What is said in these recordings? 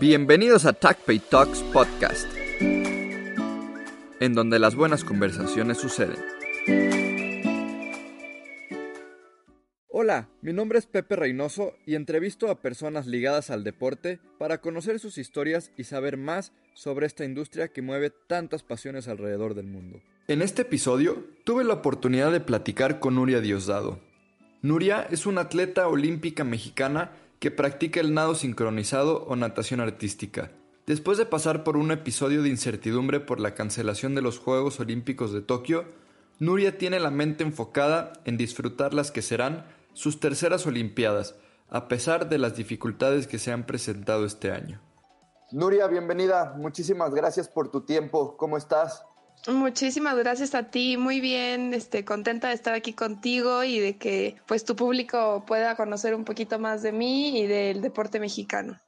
Bienvenidos a TACPay Talks Podcast, en donde las buenas conversaciones suceden. Hola, mi nombre es Pepe Reynoso y entrevisto a personas ligadas al deporte para conocer sus historias y saber más sobre esta industria que mueve tantas pasiones alrededor del mundo. En este episodio tuve la oportunidad de platicar con Nuria Diosdado. Nuria es una atleta olímpica mexicana que practica el nado sincronizado o natación artística. Después de pasar por un episodio de incertidumbre por la cancelación de los Juegos Olímpicos de Tokio, Nuria tiene la mente enfocada en disfrutar las que serán sus terceras Olimpiadas, a pesar de las dificultades que se han presentado este año. Nuria, bienvenida. Muchísimas gracias por tu tiempo. ¿Cómo estás? Muchísimas gracias a ti, muy bien, este, contenta de estar aquí contigo y de que pues tu público pueda conocer un poquito más de mí y del deporte mexicano.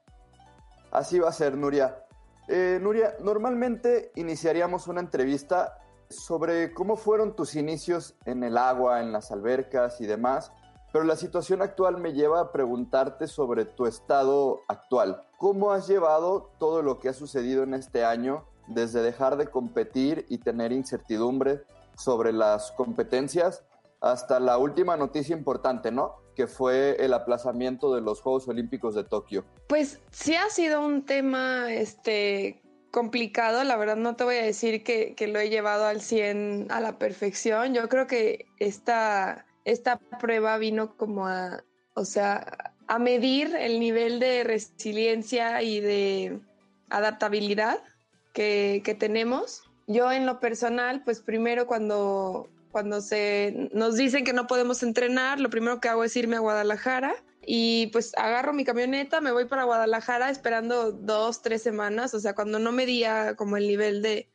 Así va a ser, Nuria. Eh, Nuria, normalmente iniciaríamos una entrevista sobre cómo fueron tus inicios en el agua, en las albercas y demás, pero la situación actual me lleva a preguntarte sobre tu estado actual. ¿Cómo has llevado todo lo que ha sucedido en este año desde dejar de competir y tener incertidumbre sobre las competencias hasta la última noticia importante, ¿no? Que fue el aplazamiento de los Juegos Olímpicos de Tokio. Pues sí ha sido un tema este, complicado, la verdad no te voy a decir que, que lo he llevado al 100 a la perfección. Yo creo que esta, esta prueba vino como a, o sea, a medir el nivel de resiliencia y de adaptabilidad que, tenemos. Yo en lo personal, pues primero cuando, cuando se nos dicen que no podemos entrenar, lo primero que hago es irme a Guadalajara y pues agarro mi camioneta, me voy para Guadalajara esperando dos, tres semanas, o sea, cuando no medía como el nivel de,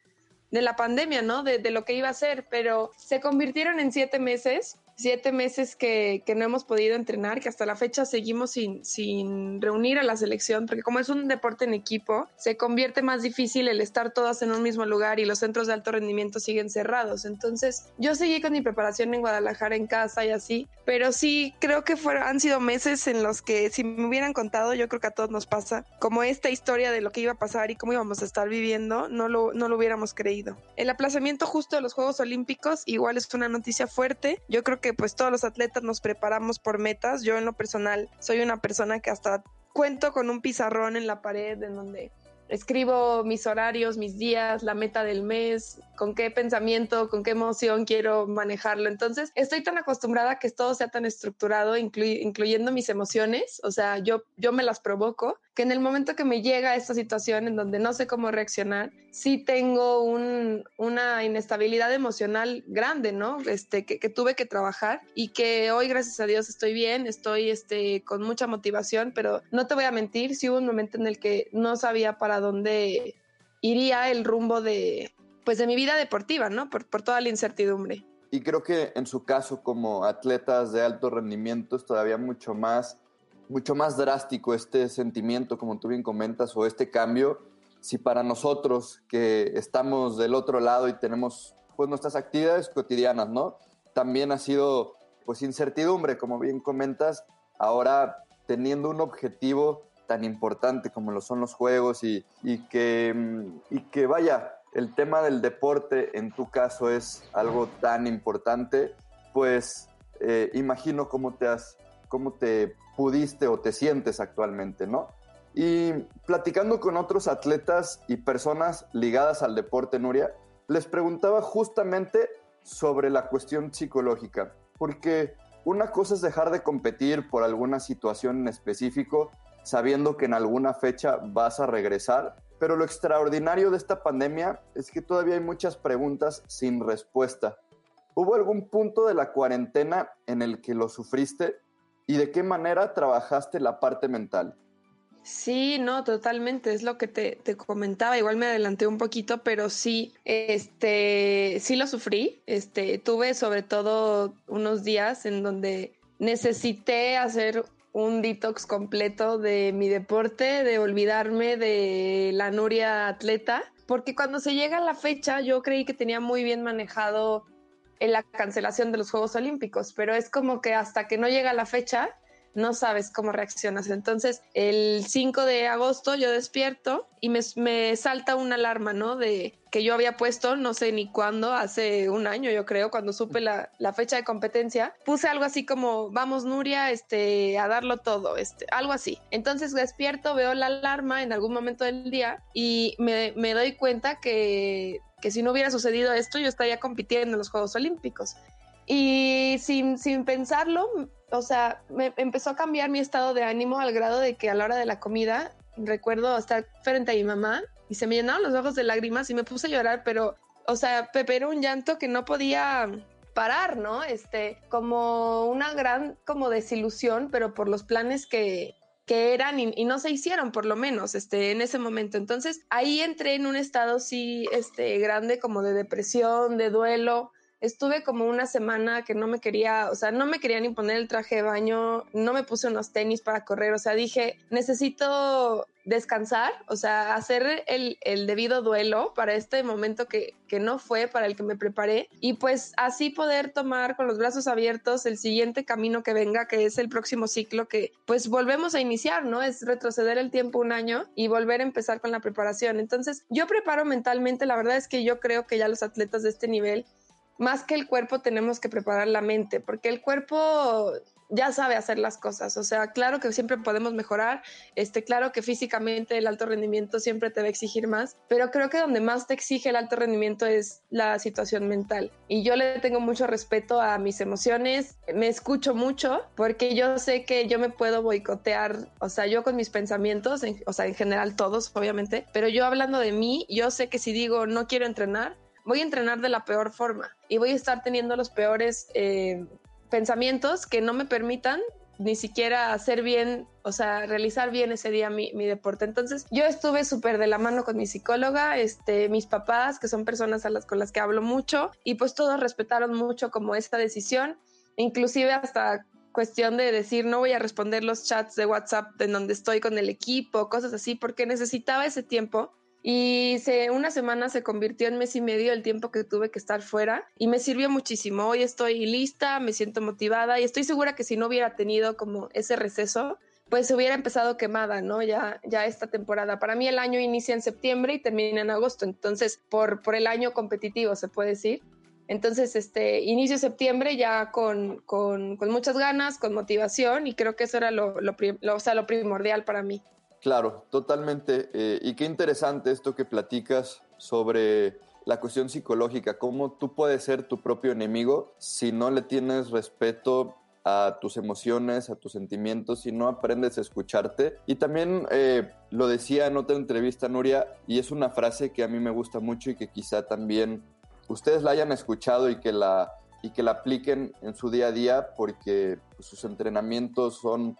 de la pandemia, ¿no? De, de, lo que iba a ser, pero se convirtieron en siete meses siete meses que, que, no hemos podido entrenar, que hasta la fecha seguimos sin, sin reunir a la selección, porque como es un deporte en equipo, se convierte más difícil el estar todas en un mismo lugar y los centros de alto rendimiento siguen cerrados. Entonces, yo seguí con mi preparación en Guadalajara en casa y así, pero sí creo que fueron, han sido meses en los que si me hubieran contado, yo creo que a todos nos pasa, como esta historia de lo que iba a pasar y cómo íbamos a estar viviendo, no lo, no lo hubiéramos creído. El aplazamiento justo de los Juegos Olímpicos igual es una noticia fuerte. Yo creo que pues todos los atletas nos preparamos por metas. Yo en lo personal soy una persona que hasta cuento con un pizarrón en la pared en donde escribo mis horarios, mis días, la meta del mes, con qué pensamiento, con qué emoción quiero manejarlo. Entonces, estoy tan acostumbrada que todo sea tan estructurado, incluyendo mis emociones, o sea, yo, yo me las provoco, que en el momento que me llega esta situación en donde no sé cómo reaccionar, sí tengo una inestabilidad emocional grande, ¿no? Este, que, tuve que trabajar y que hoy, gracias a Dios, estoy bien, estoy este, con mucha motivación, pero no te voy a mentir, sí hubo un momento en el que no sabía para dónde iría el rumbo de, pues de mi vida deportiva, ¿no? Por, por toda la incertidumbre. Y creo que en su caso como atletas de alto rendimiento es todavía mucho más, mucho más drástico este sentimiento, como tú bien comentas, o este cambio. Si para nosotros que estamos del otro lado y tenemos pues nuestras actividades cotidianas, ¿no? También ha sido pues incertidumbre, como bien comentas, ahora teniendo un objetivo tan importante como lo son los juegos y, y que, y que vaya, el tema del deporte en tu caso es algo tan importante, pues eh, imagino cómo te has, cómo te pudiste o te sientes actualmente, ¿no? Y platicando con otros atletas y personas ligadas al deporte, Nuria, les preguntaba justamente sobre la cuestión psicológica, porque una cosa es dejar de competir por alguna situación en específico, sabiendo que en alguna fecha vas a regresar, pero lo extraordinario de esta pandemia es que todavía hay muchas preguntas sin respuesta. ¿Hubo algún punto de la cuarentena en el que lo sufriste y de qué manera trabajaste la parte mental? Sí, no, totalmente, es lo que te, te, comentaba, igual me adelanté un poquito, pero sí, este, sí lo sufrí, este, tuve sobre todo unos días en donde necesité hacer un detox completo de mi deporte, de olvidarme de la Nuria atleta, porque cuando se llega la fecha yo creí que tenía muy bien manejado en la cancelación de los Juegos Olímpicos, pero es como que hasta que no llega la fecha no sabes cómo reaccionas. Entonces, el 5 de agosto yo despierto y me, salta una alarma, ¿no? De que yo había puesto, no sé ni cuándo, hace un año yo creo, cuando supe la, fecha de competencia, puse algo así como, vamos Nuria, este, a darlo todo, este, algo así. Entonces despierto, veo la alarma en algún momento del día y me, me doy cuenta que, que si no hubiera sucedido esto, yo estaría compitiendo en los Juegos Olímpicos. Y sin, sin pensarlo, o sea, me empezó a cambiar mi estado de ánimo al grado de que a la hora de la comida recuerdo estar frente a mi mamá y se me llenaron los ojos de lágrimas y me puse a llorar, pero, o sea, Pepe era un llanto que no podía parar, ¿no? Este, como una gran como desilusión, pero por los planes que, que eran y, y, no se hicieron por lo menos este en ese momento entonces ahí entré en un estado sí este grande como de depresión de duelo estuve como una semana que no me quería, o sea, no me quería ni poner el traje de baño, no me puse unos tenis para correr, o sea, dije, necesito descansar, o sea, hacer el, debido duelo para este momento que, que, no fue, para el que me preparé, y pues así poder tomar con los brazos abiertos el siguiente camino que venga, que es el próximo ciclo que pues volvemos a iniciar, ¿no? Es retroceder el tiempo un año y volver a empezar con la preparación. Entonces, yo preparo mentalmente, la verdad es que yo creo que ya los atletas de este nivel más que el cuerpo tenemos que preparar la mente, porque el cuerpo ya sabe hacer las cosas. O sea, claro que siempre podemos mejorar, este, claro que físicamente el alto rendimiento siempre te va a exigir más, pero creo que donde más te exige el alto rendimiento es la situación mental. Y yo le tengo mucho respeto a mis emociones, me escucho mucho, porque yo sé que yo me puedo boicotear, o sea, yo con mis pensamientos, o sea, en general todos, obviamente, pero yo hablando de mí, yo sé que si digo no quiero entrenar, voy a entrenar de la peor forma y voy a estar teniendo los peores eh, pensamientos que no me permitan ni siquiera hacer bien, o sea, realizar bien ese día mi, deporte. Entonces, yo estuve súper de la mano con mi psicóloga, este, mis papás, que son personas a las con las que hablo mucho, y pues todos respetaron mucho como esta decisión, inclusive hasta cuestión de decir no voy a responder los chats de WhatsApp en donde estoy con el equipo, cosas así, porque necesitaba ese tiempo y se, una semana se convirtió en mes y medio el tiempo que tuve que estar fuera y me sirvió muchísimo. Hoy estoy lista, me siento motivada y estoy segura que si no hubiera tenido como ese receso, pues se hubiera empezado quemada, ¿no? Ya, ya esta temporada. Para mí el año inicia en septiembre y termina en agosto, entonces por, por el año competitivo se puede decir. Entonces, este, inicio septiembre ya con, con, con, muchas ganas, con motivación y creo que eso era lo, lo, o sea, lo primordial para mí. Claro, totalmente. Eh, y qué interesante esto que platicas sobre la cuestión psicológica, cómo tú puedes ser tu propio enemigo si no le tienes respeto a tus emociones, a tus sentimientos, si no aprendes a escucharte. Y también eh, lo decía en otra entrevista, Nuria, y es una frase que a mí me gusta mucho y que quizá también ustedes la hayan escuchado y que la, y que la apliquen en su día a día porque pues, sus entrenamientos son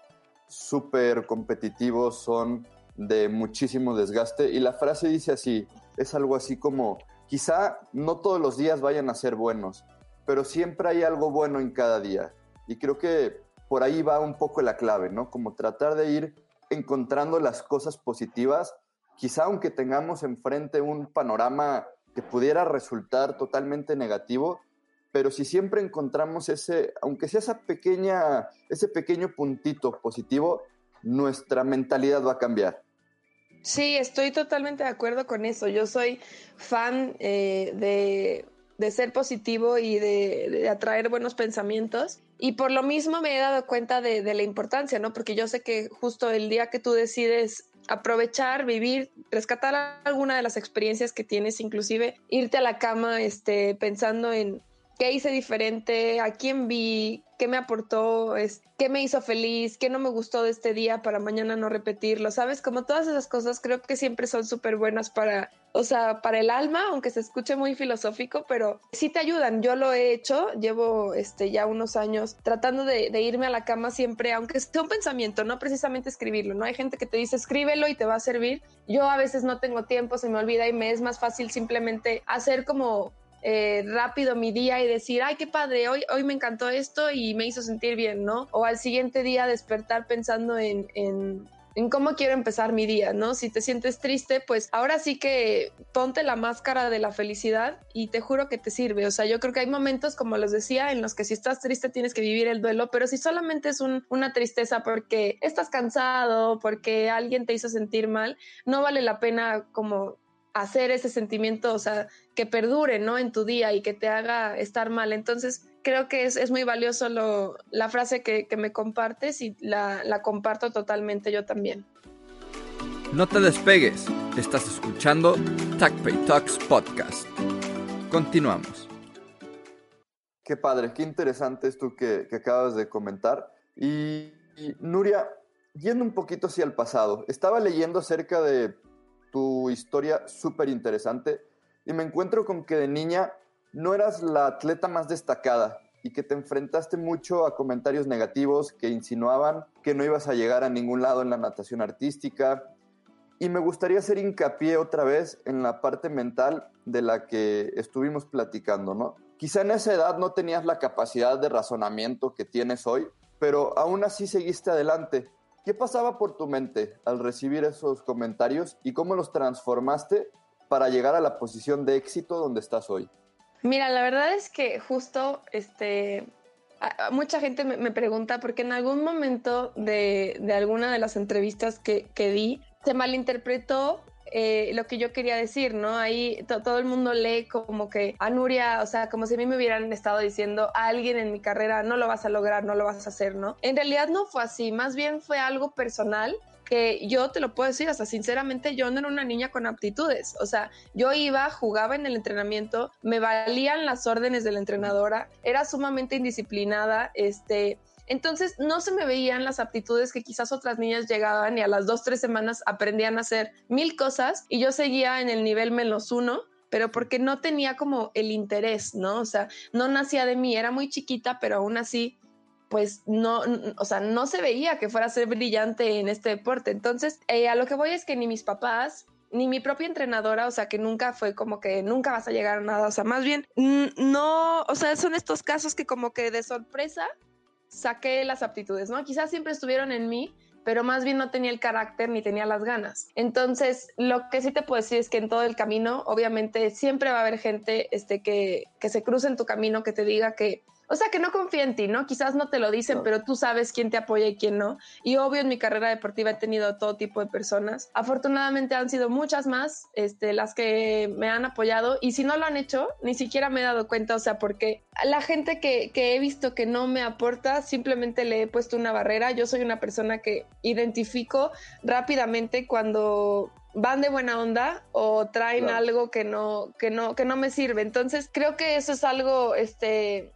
súper competitivos, son de muchísimo desgaste. Y la frase dice así, es algo así como, quizá no todos los días vayan a ser buenos, pero siempre hay algo bueno en cada día. Y creo que por ahí va un poco la clave, ¿no? Como tratar de ir encontrando las cosas positivas, quizá aunque tengamos enfrente un panorama que pudiera resultar totalmente negativo, pero si siempre encontramos ese, aunque sea esa pequeña, ese pequeño puntito positivo, nuestra mentalidad va a cambiar. Sí, estoy totalmente de acuerdo con eso. Yo soy fan eh, de, ser positivo y de, atraer buenos pensamientos. Y por lo mismo me he dado cuenta de, de, la importancia, ¿no? Porque yo sé que justo el día que tú decides aprovechar, vivir, rescatar alguna de las experiencias que tienes, inclusive irte a la cama este, pensando en, qué hice diferente, a quién vi, qué me aportó, es, qué me hizo feliz, qué no me gustó de este día para mañana no repetirlo, ¿sabes? Como todas esas cosas creo que siempre son súper buenas para, o sea, para el alma, aunque se escuche muy filosófico, pero sí te ayudan. Yo lo he hecho, llevo este, ya unos años tratando de, de irme a la cama siempre, aunque sea un pensamiento, no precisamente escribirlo, ¿no? Hay gente que te dice escríbelo y te va a servir. Yo a veces no tengo tiempo, se me olvida y me es más fácil simplemente hacer como eh, rápido mi día y decir, ay, qué padre, hoy, hoy me encantó esto y me hizo sentir bien, ¿no? O al siguiente día despertar pensando en, en, en cómo quiero empezar mi día, ¿no? Si te sientes triste, pues ahora sí que ponte la máscara de la felicidad y te juro que te sirve. O sea, yo creo que hay momentos, como les decía, en los que si estás triste tienes que vivir el duelo, pero si solamente es un, una tristeza porque estás cansado, porque alguien te hizo sentir mal, no vale la pena como hacer ese sentimiento, o sea, que perdure, ¿no? En tu día y que te haga estar mal. Entonces, creo que es, es muy valioso lo, la frase que, que, me compartes y la, la comparto totalmente yo también. No te despegues, estás escuchando TACPay Talks Podcast. Continuamos. Qué padre, qué interesante esto que, que acabas de comentar. Y, y Nuria, yendo un poquito hacia el pasado, estaba leyendo acerca de tu historia súper interesante y me encuentro con que de niña no eras la atleta más destacada y que te enfrentaste mucho a comentarios negativos que insinuaban que no ibas a llegar a ningún lado en la natación artística. Y me gustaría hacer hincapié otra vez en la parte mental de la que estuvimos platicando, ¿no? Quizá en esa edad no tenías la capacidad de razonamiento que tienes hoy, pero aún así seguiste adelante ¿Qué pasaba por tu mente al recibir esos comentarios y cómo los transformaste para llegar a la posición de éxito donde estás hoy? Mira, la verdad es que justo este, mucha gente me, pregunta porque en algún momento de, de alguna de las entrevistas que, que di se malinterpretó eh, lo que yo quería decir, ¿no? Ahí todo el mundo lee como que a Nuria, o sea, como si a mí me hubieran estado diciendo a alguien en mi carrera, no lo vas a lograr, no lo vas a hacer, ¿no? En realidad no fue así, más bien fue algo personal que yo te lo puedo decir, hasta sinceramente yo no era una niña con aptitudes, o sea, yo iba, jugaba en el entrenamiento, me valían las órdenes de la entrenadora, era sumamente indisciplinada, este, entonces no se me veían las aptitudes que quizás otras niñas llegaban y a las dos, tres semanas aprendían a hacer mil cosas y yo seguía en el nivel menos uno pero porque no tenía como el interés, ¿no? O sea, no nacía de mí, era muy chiquita, pero aún así, pues no, o sea, no se veía que fuera a ser brillante en este deporte. Entonces, eh, a lo que voy es que ni mis papás, ni mi propia entrenadora, o sea, que nunca fue como que nunca vas a llegar a nada, o sea, más bien, no, o sea, son estos casos que como que de sorpresa saqué las aptitudes, ¿no? Quizás siempre estuvieron en mí, pero más bien no tenía el carácter ni tenía las ganas. Entonces, lo que sí te puedo decir es que en todo el camino, obviamente, siempre va a haber gente este, que, que se cruce en tu camino, que te diga que o sea, que no confía en ti, ¿no? Quizás no te lo dicen, pero tú sabes quién te apoya y quién no. Y obvio, en mi carrera deportiva he tenido todo tipo de personas. Afortunadamente han sido muchas más este, las que me han apoyado. Y si no lo han hecho, ni siquiera me he dado cuenta, o sea, porque la gente que, que he visto que no me aporta, simplemente le he puesto una barrera. Yo soy una persona que identifico rápidamente cuando van de buena onda o traen claro. algo que no, que no, que no me sirve. Entonces creo que eso es algo, este,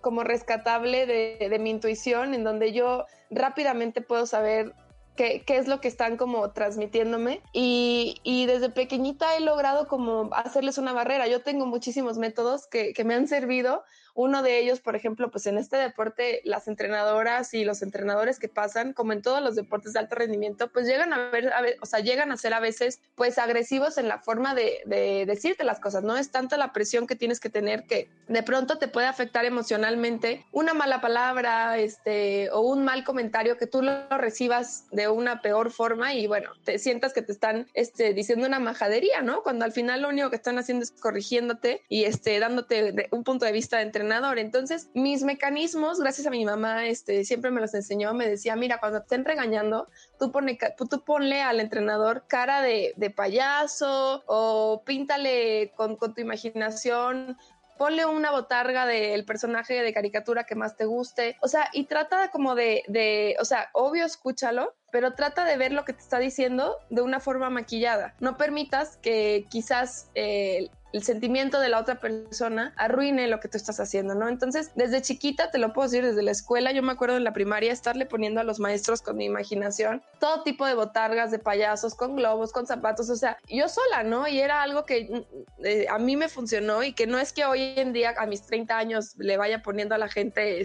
como rescatable de, mi intuición, en donde yo rápidamente puedo saber qué, es lo que están como transmitiéndome y, desde pequeñita he logrado como hacerles una barrera. Yo tengo muchísimos métodos que me han servido uno de ellos, por ejemplo, pues en este deporte, las entrenadoras y los entrenadores que pasan, como en todos los deportes de alto rendimiento, pues llegan a ver, a ver o sea, llegan a ser a veces, pues agresivos en la forma de, de, decirte las cosas. No es tanta la presión que tienes que tener que de pronto te puede afectar emocionalmente una mala palabra, este, o un mal comentario que tú lo recibas de una peor forma y bueno, te sientas que te están, este, diciendo una majadería, ¿no? Cuando al final lo único que están haciendo es corrigiéndote y, este, dándote un punto de vista de entrenador. Entonces, mis mecanismos, gracias a mi mamá, este, siempre me los enseñó, me decía, mira, cuando te estén regañando, tú, pone, tú ponle al entrenador cara de, payaso o píntale con, tu imaginación ponle una botarga del personaje de caricatura que más te guste, o sea, y trata como de, de, o sea, obvio escúchalo, pero trata de ver lo que te está diciendo de una forma maquillada. No permitas que quizás eh, el sentimiento de la otra persona arruine lo que tú estás haciendo, ¿no? Entonces, desde chiquita, te lo puedo decir, desde la escuela, yo me acuerdo en la primaria estarle poniendo a los maestros con mi imaginación todo tipo de botargas, de payasos, con globos, con zapatos, o sea, yo sola, ¿no? Y era algo que mm, eh, a mí me funcionó y que no es que hoy en día a mis 30 años le vaya poniendo a la gente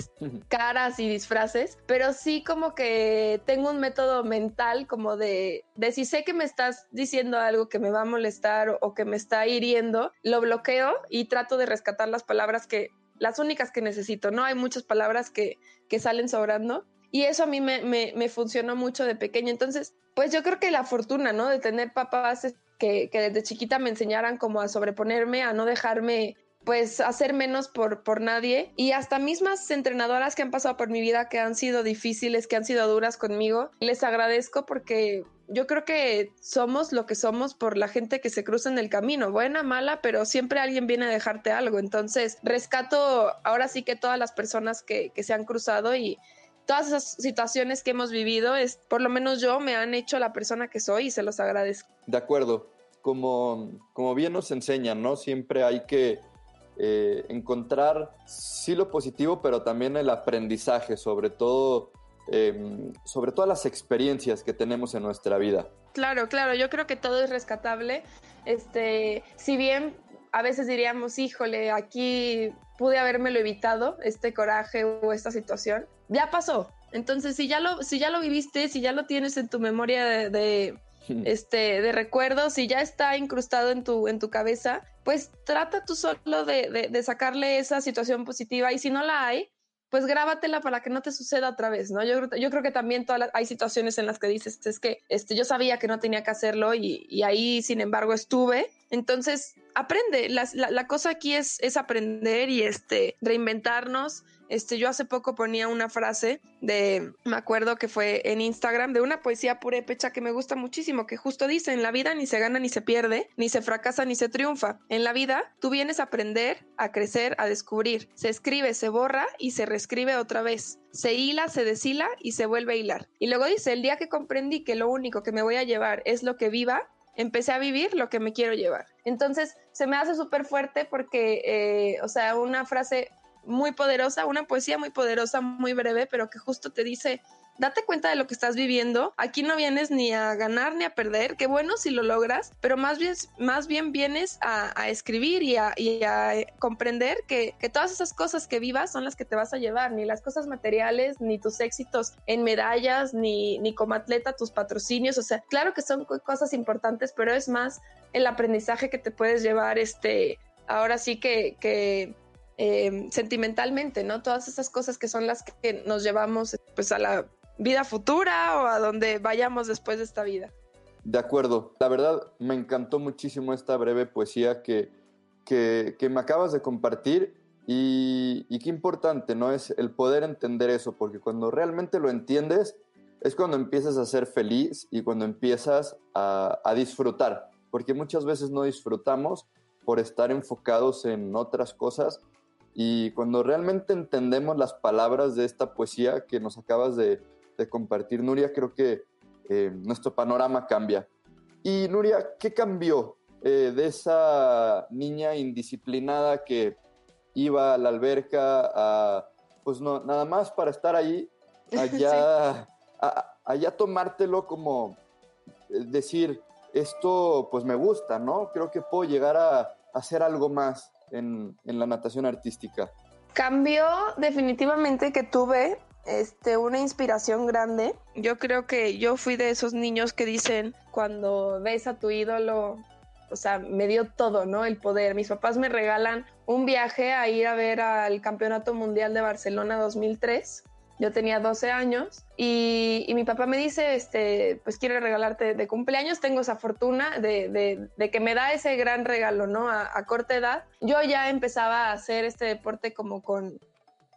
caras y disfraces, pero sí como que tengo un método mental como de, de si sé que me estás diciendo algo que me va a molestar o que me está hiriendo, lo bloqueo y trato de rescatar las palabras que, las únicas que necesito, ¿no? Hay muchas palabras que, que salen sobrando y eso a mí me, me, funcionó mucho de pequeño. Entonces, pues yo creo que la fortuna, ¿no? De tener papás que, que desde chiquita me enseñaran como a sobreponerme, a no dejarme pues hacer menos por, por nadie y hasta mismas entrenadoras que han pasado por mi vida que han sido difíciles, que han sido duras conmigo, les agradezco porque yo creo que somos lo que somos por la gente que se cruza en el camino, buena, mala, pero siempre alguien viene a dejarte algo. Entonces, rescato ahora sí que todas las personas que, se han cruzado y todas esas situaciones que hemos vivido, es, por lo menos yo, me han hecho la persona que soy y se los agradezco. De acuerdo, como, como bien nos enseñan, ¿no? Siempre hay que eh, encontrar sí lo positivo, pero también el aprendizaje, sobre todo Em, sobre todas las experiencias que tenemos en nuestra vida. Claro, claro, yo creo que todo es rescatable. Este, si bien a veces diríamos, híjole, aquí pude habérmelo evitado, este coraje o esta situación, ya pasó. Entonces, si ya lo, si ya lo viviste, si ya lo tienes en tu memoria de, este, de recuerdos, si ya está incrustado en tu, en tu cabeza, pues trata tú solo de, de sacarle esa situación positiva y si no la hay, pues grábatela para que no te suceda otra vez, ¿no? Yo, yo creo que también todas hay situaciones en las que dices, es que este, yo sabía que no tenía que hacerlo y, y ahí, sin embargo, estuve. Entonces, aprende. La, la, cosa aquí es, es aprender y este, reinventarnos este, yo hace poco ponía una frase de, me acuerdo que fue en Instagram, de una poesía purépecha que me gusta muchísimo, que justo dice, en la vida ni se gana ni se pierde, ni se fracasa ni se triunfa. En la vida tú vienes a aprender, a crecer, a descubrir. Se escribe, se borra y se reescribe otra vez. Se hila, se deshila y se vuelve a hilar. Y luego dice, el día que comprendí que lo único que me voy a llevar es lo que viva, empecé a vivir lo que me quiero llevar. Entonces se me hace súper fuerte porque, eh, o sea, una frase muy poderosa, una poesía muy poderosa, muy breve, pero que justo te dice, date cuenta de lo que estás viviendo. Aquí no vienes ni a ganar ni a perder. Qué bueno si lo logras, pero más bien, más bien vienes a, escribir y a, comprender que, todas esas cosas que vivas son las que te vas a llevar. Ni las cosas materiales, ni tus éxitos en medallas, ni, ni como atleta tus patrocinios. O sea, claro que son cosas importantes, pero es más el aprendizaje que te puedes llevar. Este, ahora sí que, que eh, sentimentalmente, ¿no? Todas esas cosas que son las que nos llevamos pues a la vida futura o a donde vayamos después de esta vida. De acuerdo, la verdad me encantó muchísimo esta breve poesía que, que, me acabas de compartir y, qué importante, ¿no? Es el poder entender eso, porque cuando realmente lo entiendes es cuando empiezas a ser feliz y cuando empiezas a disfrutar, porque muchas veces no disfrutamos por estar enfocados en otras cosas y cuando realmente entendemos las palabras de esta poesía que nos acabas de, compartir, Nuria, creo que eh, nuestro panorama cambia. Y Nuria, ¿qué cambió eh, de esa niña indisciplinada que iba a la alberca a, pues no, nada más para estar ahí, allá, allá tomártelo como eh, decir, esto pues me gusta, ¿no? Creo que puedo llegar a hacer algo más en, la natación artística? Cambió definitivamente que tuve este, una inspiración grande. Yo creo que yo fui de esos niños que dicen cuando ves a tu ídolo, o sea, me dio todo, ¿no? El poder. Mis papás me regalan un viaje a ir a ver al Campeonato Mundial de Barcelona 2003 yo tenía 12 años y, mi papá me dice, este, pues quiero regalarte de cumpleaños, tengo esa fortuna de, que me da ese gran regalo, ¿no? A, corta edad. Yo ya empezaba a hacer este deporte como con,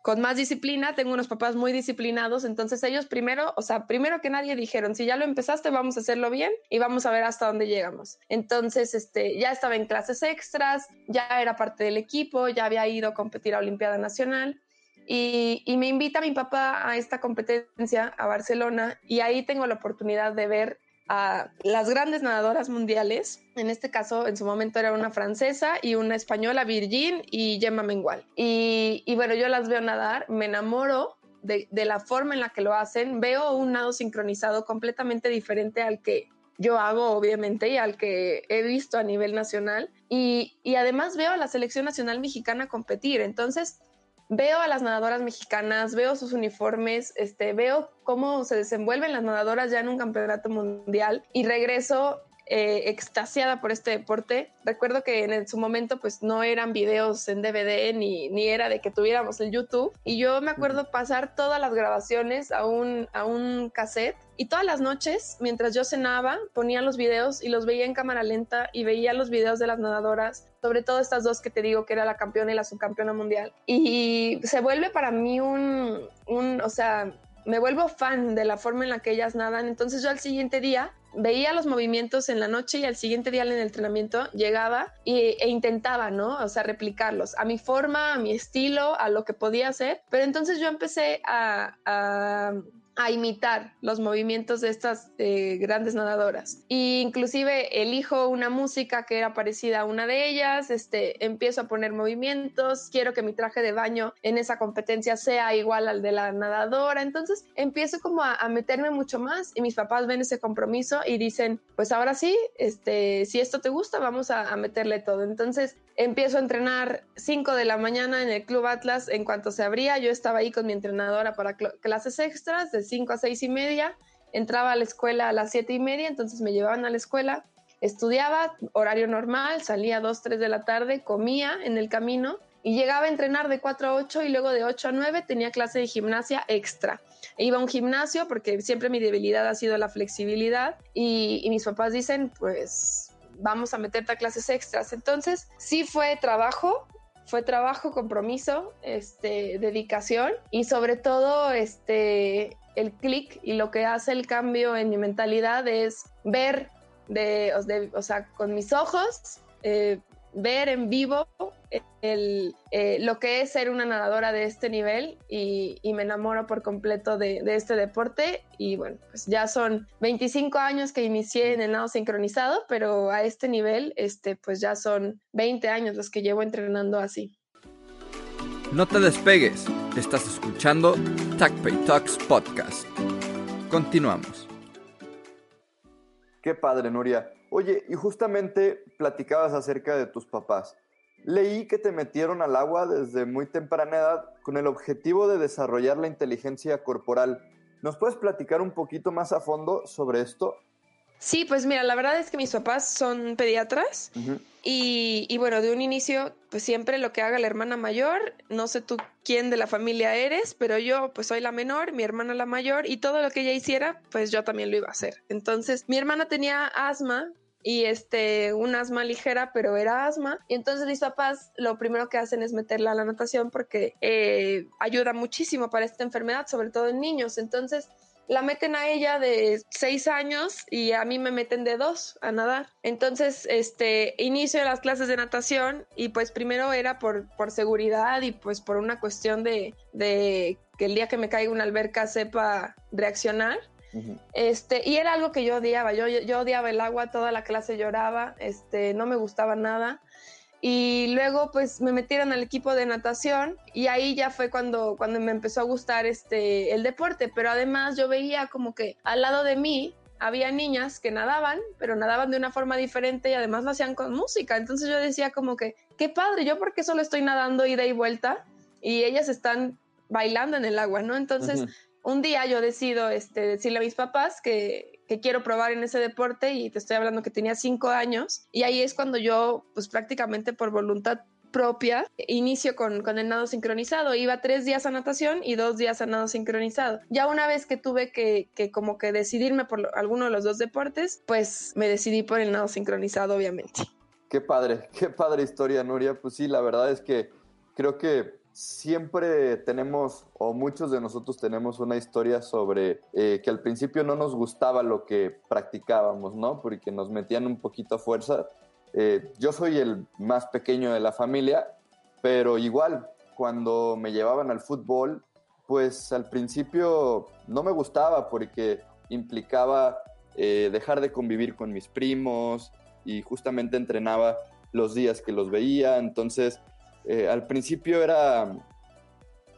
con más disciplina, tengo unos papás muy disciplinados, entonces ellos primero, o sea, primero que nadie dijeron, si ya lo empezaste, vamos a hacerlo bien y vamos a ver hasta dónde llegamos. Entonces, este, ya estaba en clases extras, ya era parte del equipo, ya había ido a competir a Olimpiada Nacional y, me invita mi papá a esta competencia a Barcelona y ahí tengo la oportunidad de ver a las grandes nadadoras mundiales. En este caso, en su momento era una francesa y una española, Virgin y Gemma Mengual. Y, y bueno, yo las veo nadar, me enamoro de, la forma en la que lo hacen. Veo un nado sincronizado completamente diferente al que yo hago, obviamente, y al que he visto a nivel nacional. Y además veo a la selección nacional mexicana competir. Entonces, veo a las nadadoras mexicanas, veo sus uniformes, este, veo cómo se desenvuelven las nadadoras ya en un campeonato mundial y regreso eh, extasiada por este deporte. Recuerdo que en su momento pues no eran videos en DVD ni, ni era de que tuviéramos el YouTube y yo me acuerdo pasar todas las grabaciones a un, a un cassette y todas las noches, mientras yo cenaba, ponía los videos y los veía en cámara lenta y veía los videos de las nadadoras, sobre todo estas dos que te digo que era la campeona y la subcampeona mundial. Y se vuelve para mí un, un o sea, me vuelvo fan de la forma en la que ellas nadan. Entonces yo al siguiente día veía los movimientos en la noche y al siguiente día en el entrenamiento llegaba e intentaba, ¿no? O sea, replicarlos a mi forma, a mi estilo, a lo que podía hacer. Pero entonces yo empecé a, a a imitar los movimientos de estas eh, grandes nadadoras. E inclusive elijo una música que era parecida a una de ellas, este, empiezo a poner movimientos, quiero que mi traje de baño en esa competencia sea igual al de la nadadora, entonces empiezo como a, meterme mucho más y mis papás ven ese compromiso y dicen, pues ahora sí, este, si esto te gusta, vamos a meterle todo. Entonces empiezo a entrenar 5 de la mañana en el Club Atlas en cuanto se abría, yo estaba ahí con mi entrenadora para clases extras de 5 a 6 y media, entraba a la escuela a las 7 y media, entonces me llevaban a la escuela, estudiaba, horario normal, salía a 2, 3 de la tarde, comía en el camino y llegaba a entrenar de 4 a 8 y luego de 8 a 9 tenía clase de gimnasia extra. E iba a un gimnasio porque siempre mi debilidad ha sido la flexibilidad y, y mis papás dicen, pues vamos a meterte a clases extras. Entonces, sí fue trabajo, fue trabajo, compromiso, este, dedicación y sobre todo este, el clic y lo que hace el cambio en mi mentalidad es ver de, o sea, con mis ojos, eh, ver en vivo el, eh, lo que es ser una nadadora de este nivel y, y me enamoro por completo de, de, este deporte y bueno, pues ya son 25 años que inicié en el nado sincronizado, pero a este nivel, este, pues ya son 20 años los que llevo entrenando así. No te despegues, estás escuchando TACPay Talks Podcast. Continuamos. Qué padre, Nuria. Oye, y justamente platicabas acerca de tus papás. Leí que te metieron al agua desde muy temprana edad con el objetivo de desarrollar la inteligencia corporal. ¿Nos puedes platicar un poquito más a fondo sobre esto? Sí, pues mira, la verdad es que mis papás son pediatras uh -huh. y, y, bueno, de un inicio, pues siempre lo que haga la hermana mayor, no sé tú quién de la familia eres, pero yo pues soy la menor, mi hermana la mayor y todo lo que ella hiciera, pues yo también lo iba a hacer. Entonces, mi hermana tenía asma y este, un asma ligera, pero era asma. Y entonces mis papás lo primero que hacen es meterla a la natación porque eh, ayuda muchísimo para esta enfermedad, sobre todo en niños. Entonces, la meten a ella de seis años y a mí me meten de dos a nadar. Entonces, este, inicio las clases de natación y pues primero era por, por seguridad y pues por una cuestión de, de que el día que me caiga una alberca sepa reaccionar. Uh -huh. Este, y era algo que yo odiaba, yo, yo odiaba el agua, toda la clase lloraba, este, no me gustaba nada. Y luego pues me metieron al equipo de natación y ahí ya fue cuando, cuando me empezó a gustar este, el deporte, pero además yo veía como que al lado de mí había niñas que nadaban, pero nadaban de una forma diferente y además lo hacían con música. Entonces yo decía como que, qué padre, yo porque solo estoy nadando ida y vuelta y ellas están bailando en el agua, ¿no? Entonces... Uh -huh un día yo decido este, decirle a mis papás que, quiero probar en ese deporte y te estoy hablando que tenía cinco años y ahí es cuando yo pues prácticamente por voluntad propia inicio con, el nado sincronizado. Iba tres días a natación y dos días a nado sincronizado. Ya una vez que tuve que, que como que decidirme por alguno de los dos deportes, pues me decidí por el nado sincronizado, obviamente. Qué padre, qué padre historia, Nuria. Pues sí, la verdad es que creo que siempre tenemos, o muchos de nosotros tenemos una historia sobre eh, que al principio no nos gustaba lo que practicábamos, ¿no? Porque nos metían un poquito a fuerza. Eh, yo soy el más pequeño de la familia, pero igual, cuando me llevaban al fútbol, pues al principio no me gustaba porque implicaba eh, dejar de convivir con mis primos y justamente entrenaba los días que los veía. Entonces, eh, al principio era,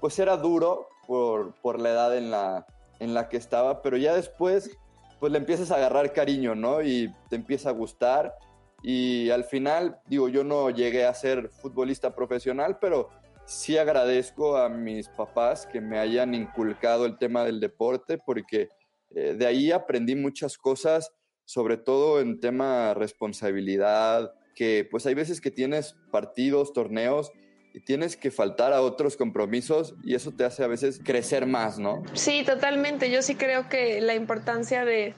pues era duro por, por la edad en la, en la que estaba, pero ya después, pues le empiezas a agarrar cariño, ¿no? Y te empieza a gustar. Y al final, digo, yo no llegué a ser futbolista profesional, pero sí agradezco a mis papás que me hayan inculcado el tema del deporte, porque eh, de ahí aprendí muchas cosas, sobre todo en tema responsabilidad, que pues hay veces que tienes partidos, torneos y tienes que faltar a otros compromisos y eso te hace a veces crecer más, ¿no? Sí, totalmente. Yo sí creo que la importancia de,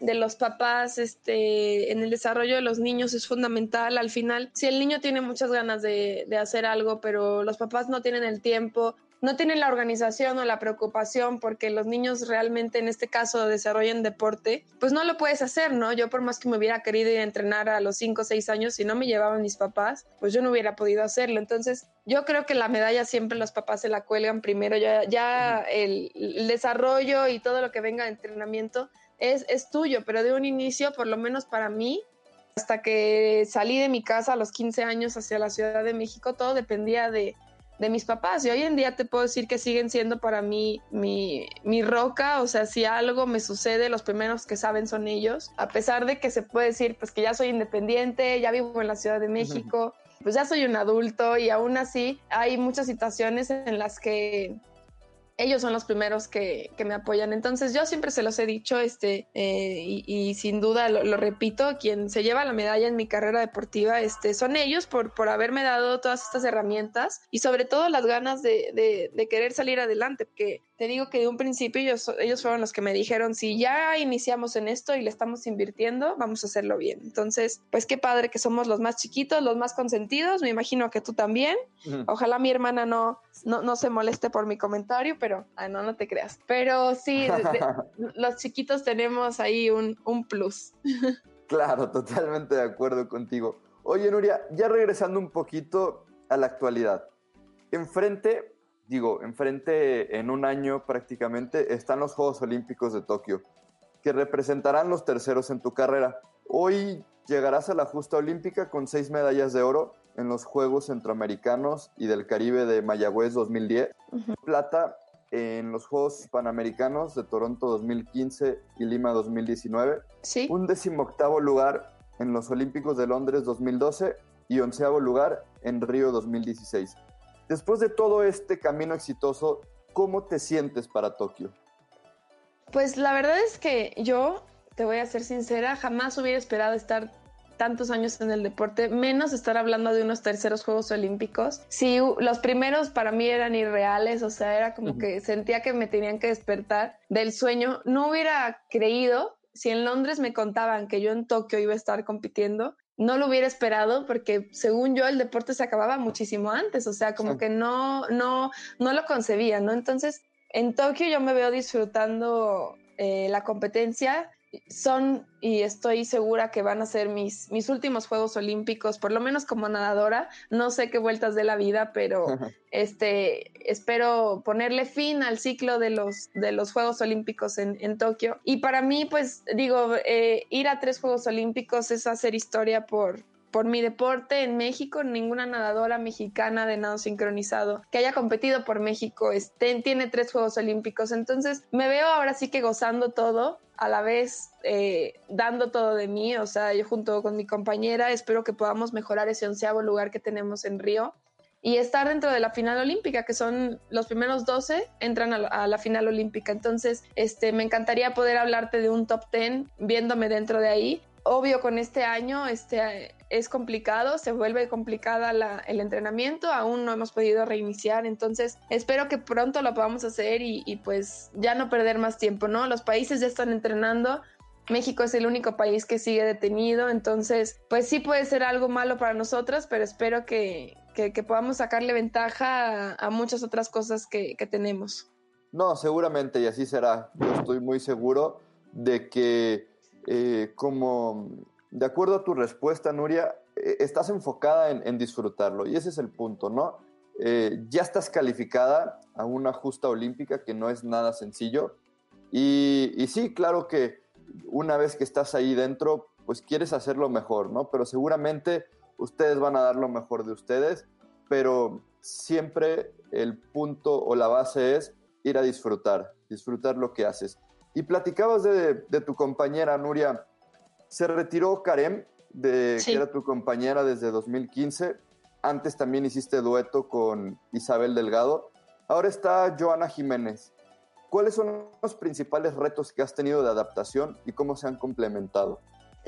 de los papás este, en el desarrollo de los niños es fundamental. Al final, si el niño tiene muchas ganas de, de hacer algo, pero los papás no tienen el tiempo, no tienen la organización o la preocupación porque los niños realmente en este caso desarrollen deporte, pues no lo puedes hacer, ¿no? Yo por más que me hubiera querido ir a entrenar a los 5 o 6 años, si no me llevaban mis papás, pues yo no hubiera podido hacerlo. Entonces, yo creo que la medalla siempre los papás se la cuelgan primero, ya, ya el, el desarrollo y todo lo que venga de entrenamiento es, es tuyo, pero de un inicio, por lo menos para mí, hasta que salí de mi casa a los 15 años hacia la Ciudad de México, todo dependía de, de mis papás. Y hoy en día te puedo decir que siguen siendo para mí mi, mi, roca. O sea, si algo me sucede, los primeros que saben son ellos. A pesar de que se puede decir, pues que ya soy independiente, ya vivo en la Ciudad de México, pues ya soy un adulto y aún así hay muchas situaciones en las que ellos son los primeros que, que, me apoyan. Entonces yo siempre se los he dicho, este, eh, y, y, sin duda lo, repito, quien se lleva la medalla en mi carrera deportiva, este, son ellos por, por haberme dado todas estas herramientas y sobre todo las ganas de, de, de querer salir adelante, porque te digo que de un principio ellos, ellos fueron los que me dijeron, si ya iniciamos en esto y le estamos invirtiendo, vamos a hacerlo bien. Entonces, pues qué padre que somos los más chiquitos, los más consentidos, me imagino que tú también. Uh -huh. Ojalá mi hermana no, no, no, se moleste por mi comentario, pero, ay, no, no te creas. Pero sí, de, de, los chiquitos tenemos ahí un, un plus. claro, totalmente de acuerdo contigo. Oye, Nuria, ya regresando un poquito a la actualidad. Enfrente digo, enfrente en un año prácticamente están los Juegos Olímpicos de Tokio, que representarán los terceros en tu carrera. Hoy llegarás a la justa olímpica con seis medallas de oro en los Juegos Centroamericanos y del Caribe de Mayagüez 2010, uh -huh. plata en los Juegos Panamericanos de Toronto 2015 y Lima 2019, ¿Sí? un decimoctavo lugar en los Olímpicos de Londres 2012 y onceavo lugar en Río 2016. Después de todo este camino exitoso, ¿cómo te sientes para Tokio? Pues la verdad es que yo, te voy a ser sincera, jamás hubiera esperado estar tantos años en el deporte, menos estar hablando de unos terceros Juegos Olímpicos. Sí, los primeros para mí eran irreales, o sea, era como uh -huh. que sentía que me tenían que despertar del sueño. No hubiera creído si en Londres me contaban que yo en Tokio iba a estar compitiendo, no lo hubiera esperado porque según yo el deporte se acababa muchísimo antes, o sea, como sí. que no, no, no lo concebía, ¿no? Entonces, en Tokio yo me veo disfrutando eh, la competencia, son y estoy segura que van a ser mis, mis últimos Juegos Olímpicos, por lo menos como nadadora. No sé qué vueltas de la vida, pero este, espero ponerle fin al ciclo de los, de los Juegos Olímpicos en, en Tokio. Y para mí, pues digo, eh, ir a tres Juegos Olímpicos es hacer historia por, por mi deporte en México, ninguna nadadora mexicana de nado sincronizado que haya competido por México este, tiene tres Juegos Olímpicos. Entonces me veo ahora sí que gozando todo, a la vez eh, dando todo de mí. O sea, yo junto con mi compañera espero que podamos mejorar ese onceavo lugar que tenemos en Río y estar dentro de la final olímpica, que son los primeros 12 entran a la, a la, final olímpica. Entonces, este, me encantaría poder hablarte de un top 10 viéndome dentro de ahí. Obvio, con este año este, es complicado, se vuelve complicada el entrenamiento, aún no hemos podido reiniciar, entonces espero que pronto lo podamos hacer y, pues ya no perder más tiempo, ¿no? Los países ya están entrenando, México es el único país que sigue detenido, entonces pues sí puede ser algo malo para nosotras, pero espero que, que, que podamos sacarle ventaja a, a muchas otras cosas que, que, tenemos. No, seguramente y así será. Yo estoy muy seguro de que eh, como de acuerdo a tu respuesta, Nuria, eh, estás enfocada en, disfrutarlo y ese es el punto, ¿no? Eh, ya estás calificada a una justa olímpica que no es nada sencillo y, y sí, claro que una vez que estás ahí dentro, pues quieres hacerlo mejor, ¿no? Pero seguramente ustedes van a dar lo mejor de ustedes, pero siempre el punto o la base es ir a disfrutar, disfrutar lo que haces. Y platicabas de, tu compañera Nuria, se retiró Karem, de, que era tu compañera desde 2015, antes también hiciste dueto con Isabel Delgado, ahora está Joana Jiménez. ¿Cuáles son los principales retos que has tenido de adaptación y cómo se han complementado?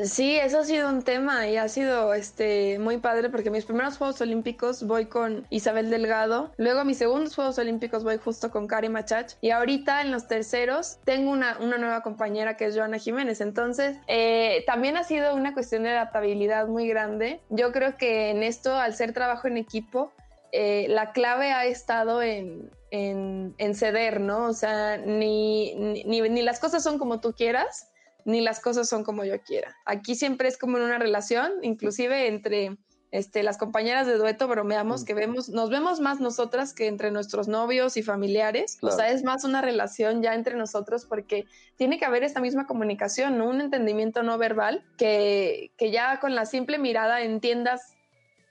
Sí, eso ha sido un tema y ha sido este muy padre porque mis primeros Juegos Olímpicos voy con Isabel Delgado, luego mis segundos Juegos Olímpicos voy justo con Kari Machach y ahorita en los terceros tengo una, una nueva compañera que es Joana Jiménez. Entonces, eh, también ha sido una cuestión de adaptabilidad muy grande. Yo creo que en esto, al ser trabajo en equipo, eh, la clave ha estado en, en, ceder, ¿no? O sea, ni, ni, ni las cosas son como tú quieras ni las cosas son como yo quiera. Aquí siempre es como en una relación, inclusive entre este, las compañeras de dueto bromeamos que vemos, nos vemos más nosotras que entre nuestros novios y familiares. O sea, es más una relación ya entre nosotros porque tiene que haber esta misma comunicación, un entendimiento no verbal que, que ya con la simple mirada entiendas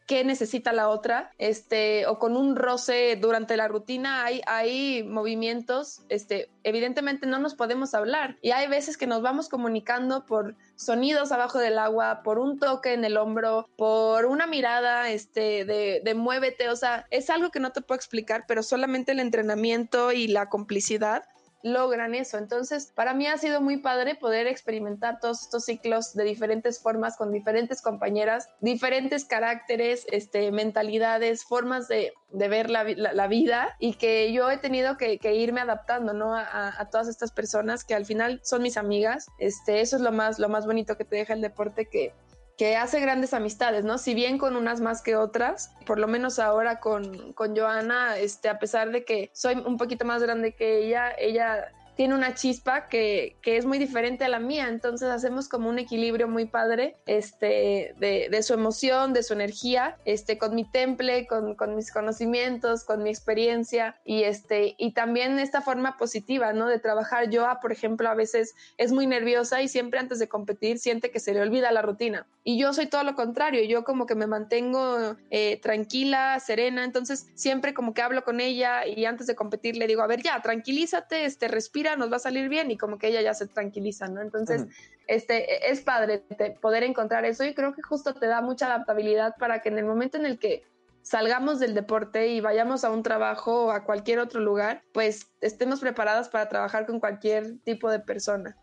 qué necesita la otra, este, o con un roce durante la rutina hay, hay movimientos, este, evidentemente no nos podemos hablar. Y hay veces que nos vamos comunicando por sonidos abajo del agua, por un toque en el hombro, por una mirada, este, de, de muévete, o sea, es algo que no te puedo explicar, pero solamente el entrenamiento y la complicidad logran eso. Entonces, para mí ha sido muy padre poder experimentar todos estos ciclos de diferentes formas con diferentes compañeras, diferentes caracteres, este, mentalidades, formas de, ver la, vida y que yo he tenido que, irme adaptando, ¿no? A, todas estas personas que al final son mis amigas. Este, eso es lo más, lo más bonito que te deja el deporte que que hace grandes amistades, ¿no? Si bien con unas más que otras, por lo menos ahora con, con Joana, este, a pesar de que soy un poquito más grande que ella, ella tiene una chispa que, que, es muy diferente a la mía, entonces hacemos como un equilibrio muy padre este, de, de su emoción, de su energía, este, con mi temple, con, con, mis conocimientos, con mi experiencia y, este, y también esta forma positiva, ¿no? De trabajar. Yo, por ejemplo, a veces es muy nerviosa y siempre antes de competir siente que se le olvida la rutina. Y yo soy todo lo contrario, yo como que me mantengo eh, tranquila, serena, entonces siempre como que hablo con ella y antes de competir le digo, a ver, ya, tranquilízate, este, respira nos va a salir bien y como que ella ya se tranquiliza, ¿no? Entonces, este, es padre poder encontrar eso y creo que justo te da mucha adaptabilidad para que en el momento en el que salgamos del deporte y vayamos a un trabajo o a cualquier otro lugar, pues estemos preparadas para trabajar con cualquier tipo de persona.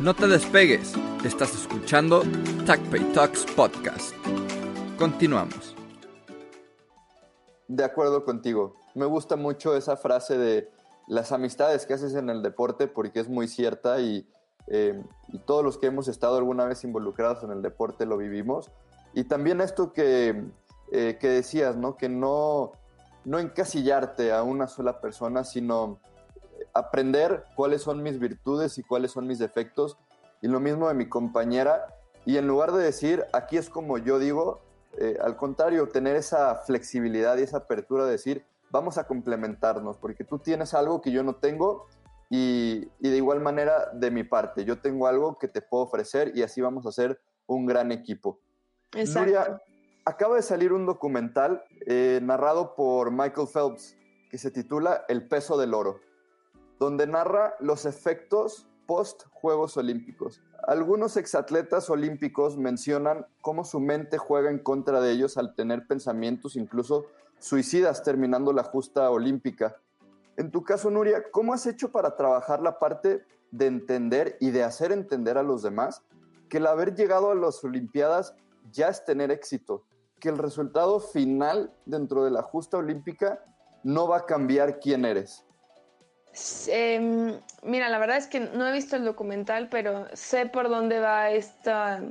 No te despegues, estás escuchando TACPay Talks Podcast. Continuamos. De acuerdo contigo. Me gusta mucho esa frase de las amistades que haces en el deporte, porque es muy cierta y, eh, todos los que hemos estado alguna vez involucrados en el deporte lo vivimos. Y también esto que, eh, que decías, ¿no? Que no, no encasillarte a una sola persona, sino aprender cuáles son mis virtudes y cuáles son mis defectos. Y lo mismo de mi compañera. Y en lugar de decir, aquí es como yo digo, eh, al contrario, tener esa flexibilidad y esa apertura de decir, vamos a complementarnos, porque tú tienes algo que yo no tengo y, de igual manera de mi parte, yo tengo algo que te puedo ofrecer y así vamos a hacer un gran equipo. Exacto. acaba de salir un documental eh, narrado por Michael Phelps que se titula El peso del oro, donde narra los efectos post Juegos Olímpicos. Algunos exatletas olímpicos mencionan cómo su mente juega en contra de ellos al tener pensamientos incluso suicidas terminando la justa olímpica. En tu caso, Nuria, ¿cómo has hecho para trabajar la parte de entender y de hacer entender a los demás que el haber llegado a las Olimpiadas ya es tener éxito? Que el resultado final dentro de la justa olímpica no va a cambiar quién eres. Em, mira, la verdad es que no he visto el documental, pero sé por dónde va esta,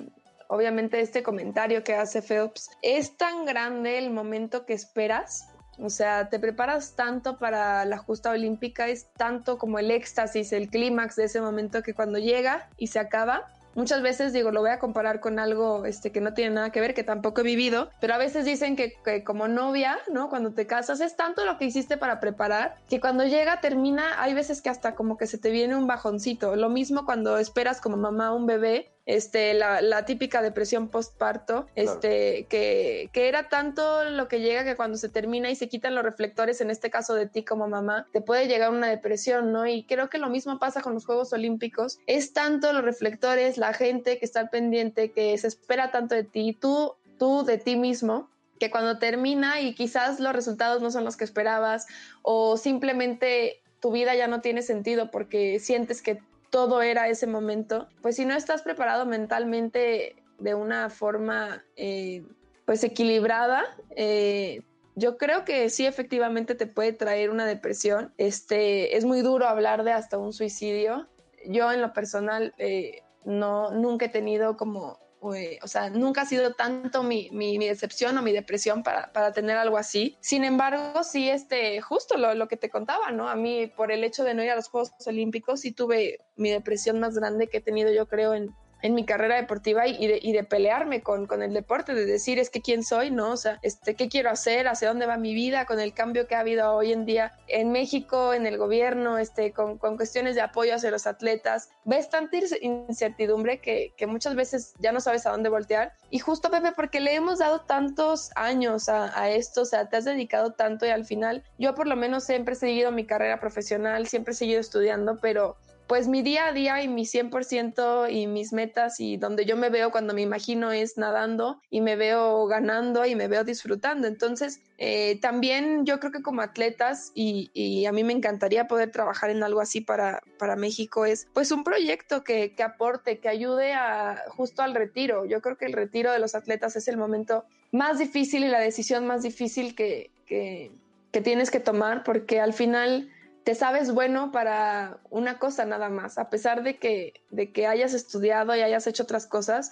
obviamente este comentario que hace Phelps, es tan grande el momento que esperas. O sea, te preparas tanto para la justa olímpica, es tanto como el éxtasis, el clímax de ese momento que cuando llega y se acaba, muchas veces digo, lo voy a comparar con algo este, que no tiene nada que ver, que tampoco he vivido, pero a veces dicen que, que como novia, ¿no? Cuando te casas es tanto lo que hiciste para preparar que cuando llega, termina, hay veces que hasta como que se te viene un bajoncito. Lo mismo cuando esperas como mamá un bebé este, la, típica depresión postparto, este, que, que, era tanto lo que llega que cuando se termina y se quitan los reflectores, en este caso de ti como mamá, te puede llegar una depresión, ¿no? Y creo que lo mismo pasa con los Juegos Olímpicos. Es tanto los reflectores, la gente que está pendiente, que se espera tanto de ti, tú, tú de ti mismo, que cuando termina y quizás los resultados no son los que esperabas o simplemente tu vida ya no tiene sentido porque sientes que todo era ese momento, pues si no estás preparado mentalmente de una forma eh, pues equilibrada, eh, yo creo que sí efectivamente te puede traer una depresión. Este, es muy duro hablar de hasta un suicidio. Yo en lo personal eh, no, nunca he tenido como o sea, nunca ha sido tanto mi, mi, decepción o mi depresión para, para, tener algo así. Sin embargo, sí, este, justo lo, lo, que te contaba, ¿no? A mí, por el hecho de no ir a los Juegos Olímpicos, sí tuve mi depresión más grande que he tenido, yo creo, en, en mi carrera deportiva y de, y de pelearme con, con, el deporte, de decir es que quién soy, ¿no? O sea, este, qué quiero hacer, hacia dónde va mi vida, con el cambio que ha habido hoy en día en México, en el gobierno, este, con, con cuestiones de apoyo hacia los atletas. Ves tanta incertidumbre que, que, muchas veces ya no sabes a dónde voltear. Y justo, Pepe, porque le hemos dado tantos años a, a esto, o sea, te has dedicado tanto y al final yo por lo menos siempre he seguido mi carrera profesional, siempre he seguido estudiando, pero pues mi día a día y mi 100% y mis metas y donde yo me veo cuando me imagino es nadando y me veo ganando y me veo disfrutando. Entonces, eh, también yo creo que como atletas y, y, a mí me encantaría poder trabajar en algo así para, para México es pues un proyecto que, que aporte, que ayude a justo al retiro. Yo creo que el retiro de los atletas es el momento más difícil y la decisión más difícil que, que, que tienes que tomar porque al final te sabes bueno para una cosa nada más, a pesar de que, de que hayas estudiado y hayas hecho otras cosas,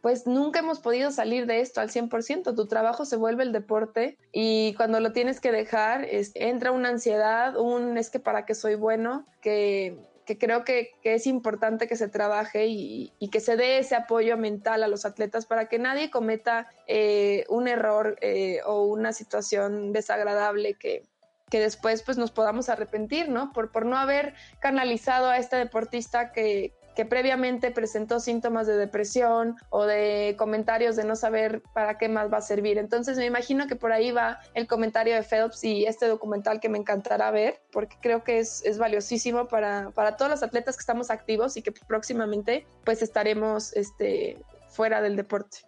pues nunca hemos podido salir de esto al 100%. Tu trabajo se vuelve el deporte y cuando lo tienes que dejar, entra una ansiedad, un es que para qué soy bueno, que, que creo que, que, es importante que se trabaje y, que se dé ese apoyo mental a los atletas para que nadie cometa eh, un error eh, o una situación desagradable que, que después pues nos podamos arrepentir, ¿no? Por, por no haber canalizado a este deportista que, que previamente presentó síntomas de depresión o de comentarios de no saber para qué más va a servir. Entonces me imagino que por ahí va el comentario de Phelps y este documental que me encantará ver, porque creo que es, es valiosísimo para, para, todos los atletas que estamos activos y que próximamente pues estaremos este, fuera del deporte.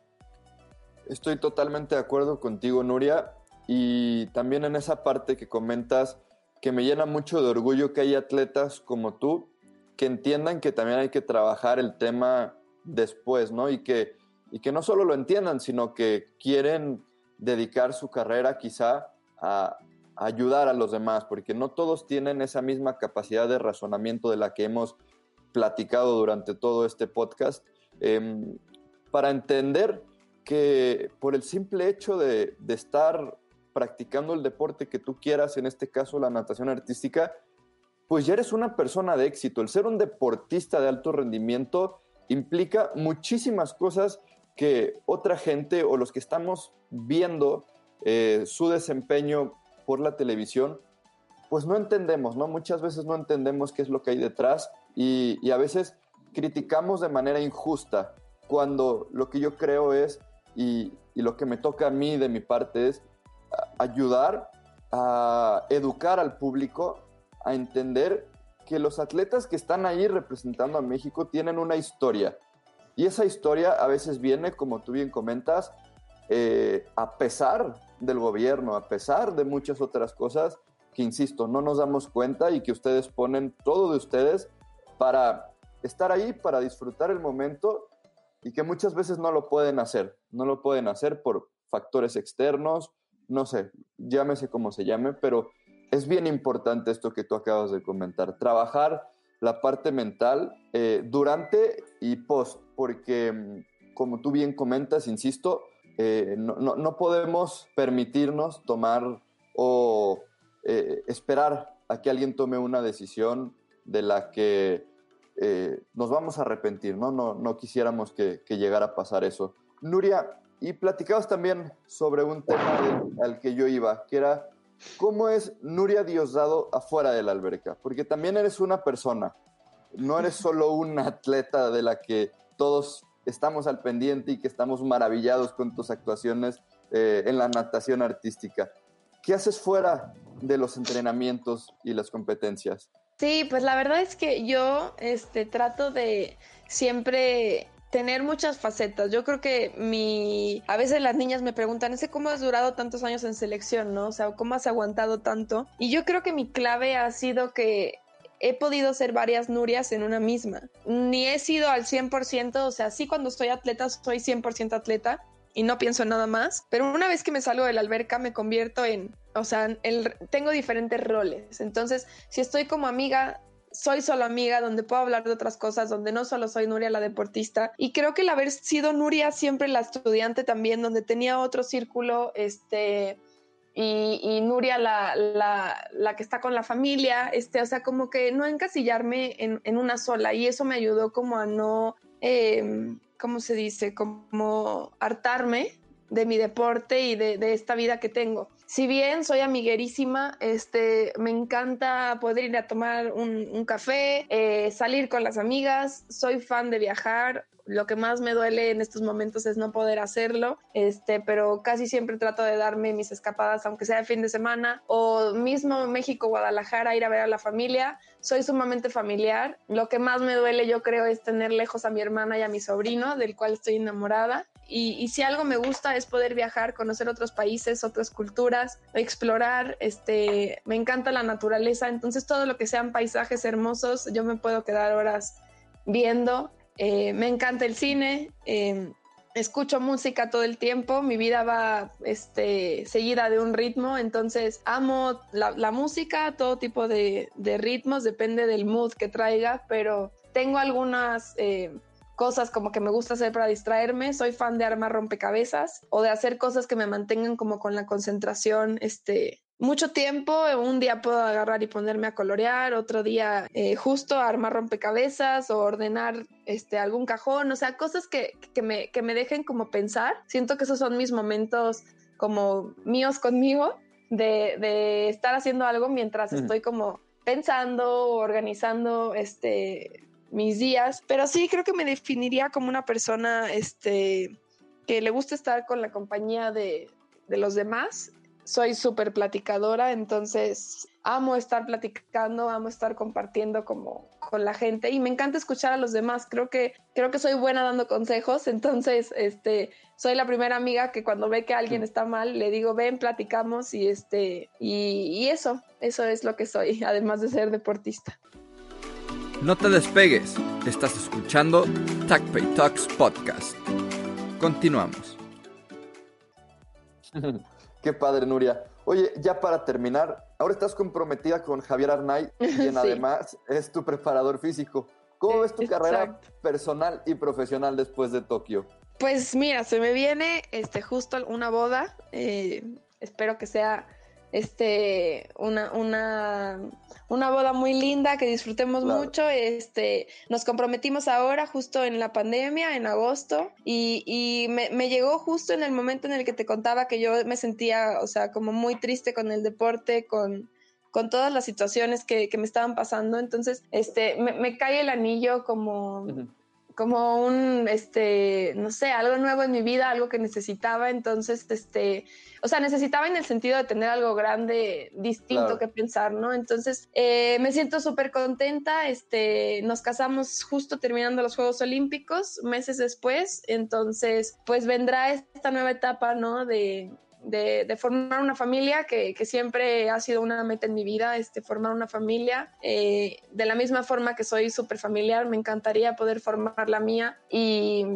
Estoy totalmente de acuerdo contigo, Nuria. Y también en esa parte que comentas, que me llena mucho de orgullo que hay atletas como tú que entiendan que también hay que trabajar el tema después, ¿no? Y que, y que no solo lo entiendan, sino que quieren dedicar su carrera quizá a, ayudar a los demás, porque no todos tienen esa misma capacidad de razonamiento de la que hemos platicado durante todo este podcast, em, para entender que por el simple hecho de, de estar practicando el deporte que tú quieras, en este caso la natación artística, pues ya eres una persona de éxito. El ser un deportista de alto rendimiento implica muchísimas cosas que otra gente o los que estamos viendo eh, su desempeño por la televisión, pues no entendemos, ¿no? Muchas veces no entendemos qué es lo que hay detrás y, a veces criticamos de manera injusta cuando lo que yo creo es, y lo que me toca a mí de mi parte es ayudar a educar al público a entender que los atletas que están ahí representando a México tienen una historia. Y esa historia a veces viene, como tú bien comentas, eh, a pesar del gobierno, a pesar de muchas otras cosas que, insisto, no nos damos cuenta y que ustedes ponen todo de ustedes para estar ahí, para disfrutar el momento y que muchas veces no lo pueden hacer. No lo pueden hacer por factores externos, no sé, llámese como se llame, pero es bien importante esto que tú acabas de comentar, trabajar la parte mental eh, durante y post, porque mm, como tú bien comentas, insisto, eh, no, podemos permitirnos tomar o eh, esperar a que alguien tome una decisión de la que nos vamos a arrepentir, ¿no? No, no quisiéramos que llegara a pasar eso. Nuria, y platicabas también sobre un tema al que yo iba, que era cómo es Nuria Diosdado afuera de la alberca, porque también eres una persona, no eres solo un atleta de la que todos estamos al pendiente y que estamos maravillados con tus actuaciones eh, en la natación artística. ¿Qué haces fuera de los entrenamientos y las competencias? Sí, pues la verdad es que yo este, trato de siempre tener muchas facetas. Yo creo que mi... A veces las niñas me preguntan, ese cómo has durado tantos años en selección, ¿no? O sea, ¿cómo has aguantado tanto? Y yo creo que mi clave ha sido que he podido ser varias Nurias en una misma. Ni he sido al 100%, o sea, sí cuando soy atleta soy 100% atleta y no pienso en nada más, pero una vez que me salgo de la alberca me convierto en, o sea, tengo diferentes roles. Entonces, si estoy como amiga, soy solo amiga, donde puedo hablar de otras cosas, donde no solo soy Nuria la deportista. Y creo que el haber sido Nuria siempre la estudiante también, donde tenía otro círculo, este, y, Nuria la, la, que está con la familia, este, o sea, como que no encasillarme en, una sola. Y eso me ayudó como a no, eh, ¿cómo se dice? Como hartarme de mi deporte y de, esta vida que tengo. Si bien soy amiguerísima, este, me encanta poder ir a tomar un, café, eh, salir con las amigas, soy fan de viajar, lo que más me duele en estos momentos es no poder hacerlo, este, pero casi siempre trato de darme mis escapadas, aunque sea de fin de semana, o mismo México, Guadalajara, ir a ver a la familia. Soy sumamente familiar. Lo que más me duele, yo creo, es tener lejos a mi hermana y a mi sobrino, del cual estoy enamorada. Y, si algo me gusta es poder viajar, conocer otros países, otras culturas, explorar, este, me encanta la naturaleza, entonces todo lo que sean paisajes hermosos, yo me puedo quedar horas viendo. Eh, me encanta el cine, em, escucho música todo el tiempo, mi vida va este, seguida de un ritmo, entonces amo la, música, todo tipo de, ritmos, depende del mood que traiga, pero tengo algunas... Eh, cosas como que me gusta hacer para distraerme, soy fan de armar rompecabezas o de hacer cosas que me mantengan como con la concentración este, mucho tiempo. Un día puedo agarrar y ponerme a colorear, otro día eh, justo armar rompecabezas o ordenar este, algún cajón, o sea, cosas que, me, que me dejen como pensar. Siento que esos son mis momentos como míos conmigo de, estar haciendo algo mientras estoy como pensando, organizando este, mis días. Pero sí, creo que me definiría como una persona este, que le gusta estar con la compañía de, de los demás soy súper platicadora, entonces amo estar platicando, amo estar compartiendo como con la gente y me encanta escuchar a los demás. Creo que creo que soy buena dando consejos, entonces este soy la primera amiga que cuando ve que alguien está mal le digo, "Ven, platicamos" y este y, eso, eso es lo que soy, además de ser deportista. No te despegues. Estás escuchando TACPay Talks Podcast. Continuamos. Qué padre, Nuria. Oye, ya para terminar, ahora estás comprometida con Javier Arnay, quien además es tu preparador físico. ¿Cómo ves tu carrera personal y profesional después de Tokio? Pues mira, se me viene este justo una boda. Eh, espero que sea este, una, una, una boda muy linda, que disfrutemos mucho. Este, nos comprometimos ahora, justo en la pandemia, en agosto, y, y me, me, llegó justo en el momento en el que te contaba que yo me sentía, o sea, como muy triste con el deporte, con, con todas las situaciones que, que me estaban pasando. Entonces, este, me, me cae el anillo como como un, este, no sé, algo nuevo en mi vida, algo que necesitaba, entonces, este, o sea, necesitaba en el sentido de tener algo grande, distinto que pensar, ¿no? Entonces, eh, me siento súper contenta, este, nos casamos justo terminando los Juegos Olímpicos, meses después, entonces, pues vendrá esta nueva etapa, ¿no? De, de, formar una familia, que, siempre ha sido una meta en mi vida, este, formar una familia. Eh, de la misma forma que soy súper familiar, me encantaría poder formar la mía y,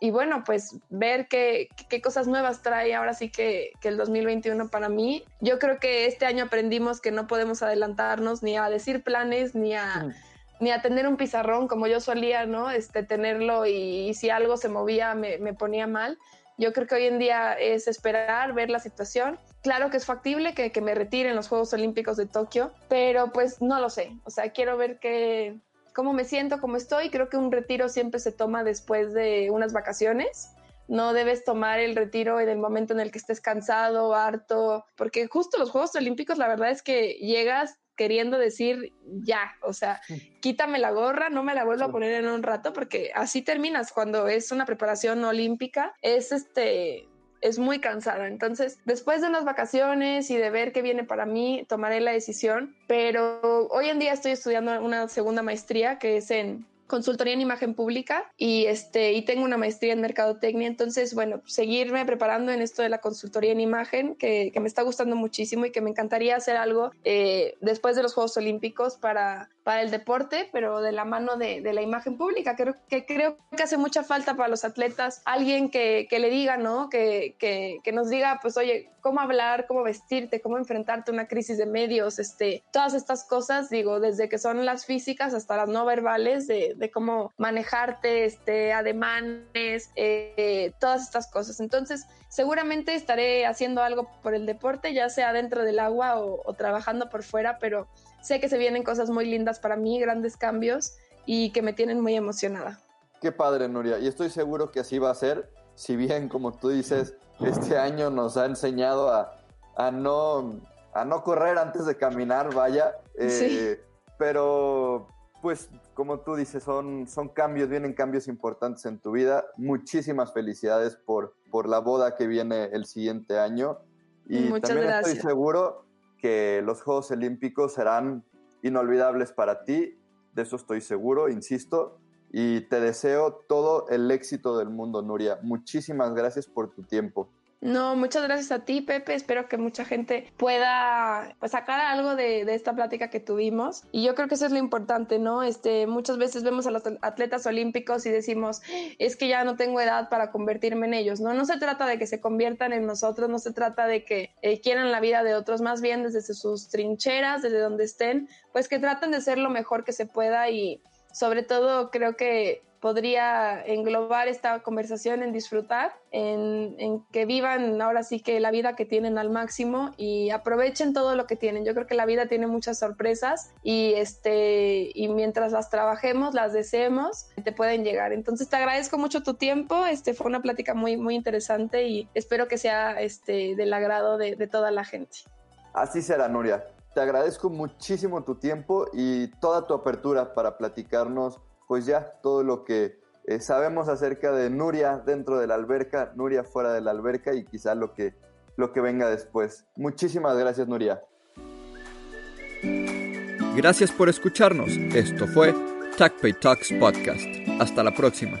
y bueno, pues ver qué, qué, cosas nuevas trae ahora sí que, que, el 2021 para mí. Yo creo que este año aprendimos que no podemos adelantarnos ni a decir planes, ni a... Mm. ni a tener un pizarrón como yo solía, ¿no? Este, tenerlo y, si algo se movía me, me ponía mal. Yo creo que hoy en día es esperar, ver la situación. Claro que es factible que, me retiren los Juegos Olímpicos de Tokio, pero pues no lo sé. O sea, quiero ver qué, cómo me siento, cómo estoy. Creo que un retiro siempre se toma después de unas vacaciones. No debes tomar el retiro en el momento en el que estés cansado, harto, porque justo los Juegos Olímpicos, la verdad es que llegas queriendo decir ya, o sea, quítame la gorra, no me la vuelvo a poner en un rato, porque así terminas cuando es una preparación olímpica, es este, es muy cansada. Entonces, después de unas vacaciones y de ver qué viene para mí, tomaré la decisión. Pero hoy en día estoy estudiando una segunda maestría que es en consultoría en imagen pública y este y tengo una maestría en mercadotecnia. Entonces bueno seguirme preparando en esto de la consultoría en imagen que, que me está gustando muchísimo y que me encantaría hacer algo eh, después de los Juegos Olímpicos para para el deporte, pero de la mano de, la imagen pública. Creo que creo que hace mucha falta para los atletas alguien que, que le diga, ¿no? Que, que, nos diga, pues, oye, cómo hablar, cómo vestirte, cómo enfrentarte a una crisis de medios, este, todas estas cosas, digo, desde que son las físicas hasta las no verbales, de, de cómo manejarte, este, ademanes, eh, todas estas cosas. Entonces, seguramente estaré haciendo algo por el deporte, ya sea dentro del agua o trabajando por fuera, pero sé que se vienen cosas muy lindas para mí, grandes cambios y que me tienen muy emocionada. Qué padre, Nuria. Y estoy seguro que así va a ser, si bien, como tú dices, este año nos ha enseñado a, a no, a no correr antes de caminar, vaya. Eh, sí. Pero, pues, como tú dices, son, son cambios, vienen cambios importantes en tu vida. Muchísimas felicidades por, por la boda que viene el siguiente año. Y Muchas también gracias. estoy seguro que los Juegos Olímpicos serán inolvidables para ti, de eso estoy seguro, insisto, y te deseo todo el éxito del mundo, Nuria. Muchísimas gracias por tu tiempo. No, muchas gracias a ti, Pepe. Espero que mucha gente pueda pues, sacar algo de, de, esta plática que tuvimos. Y yo creo que eso es lo importante, ¿no? Este, muchas veces vemos a los atletas olímpicos y decimos, es que ya no tengo edad para convertirme en ellos, ¿no? No se trata de que se conviertan en nosotros, no se trata de que eh, quieran la vida de otros, más bien desde sus trincheras, desde donde estén, pues que traten de ser lo mejor que se pueda y sobre todo creo que podría englobar esta conversación en disfrutar, en, en, que vivan ahora sí que la vida que tienen al máximo y aprovechen todo lo que tienen. Yo creo que la vida tiene muchas sorpresas y, este, y mientras las trabajemos, las deseemos, te pueden llegar. Entonces te agradezco mucho tu tiempo, este, fue una plática muy, muy interesante y espero que sea este, del agrado de, de toda la gente. Así será, Nuria. Te agradezco muchísimo tu tiempo y toda tu apertura para platicarnos pues ya todo lo que eh, sabemos acerca de Nuria dentro de la alberca, Nuria fuera de la alberca y quizá lo que, lo que venga después. Muchísimas gracias, Nuria. Gracias por escucharnos. Esto fue TACPay Talks Podcast. Hasta la próxima.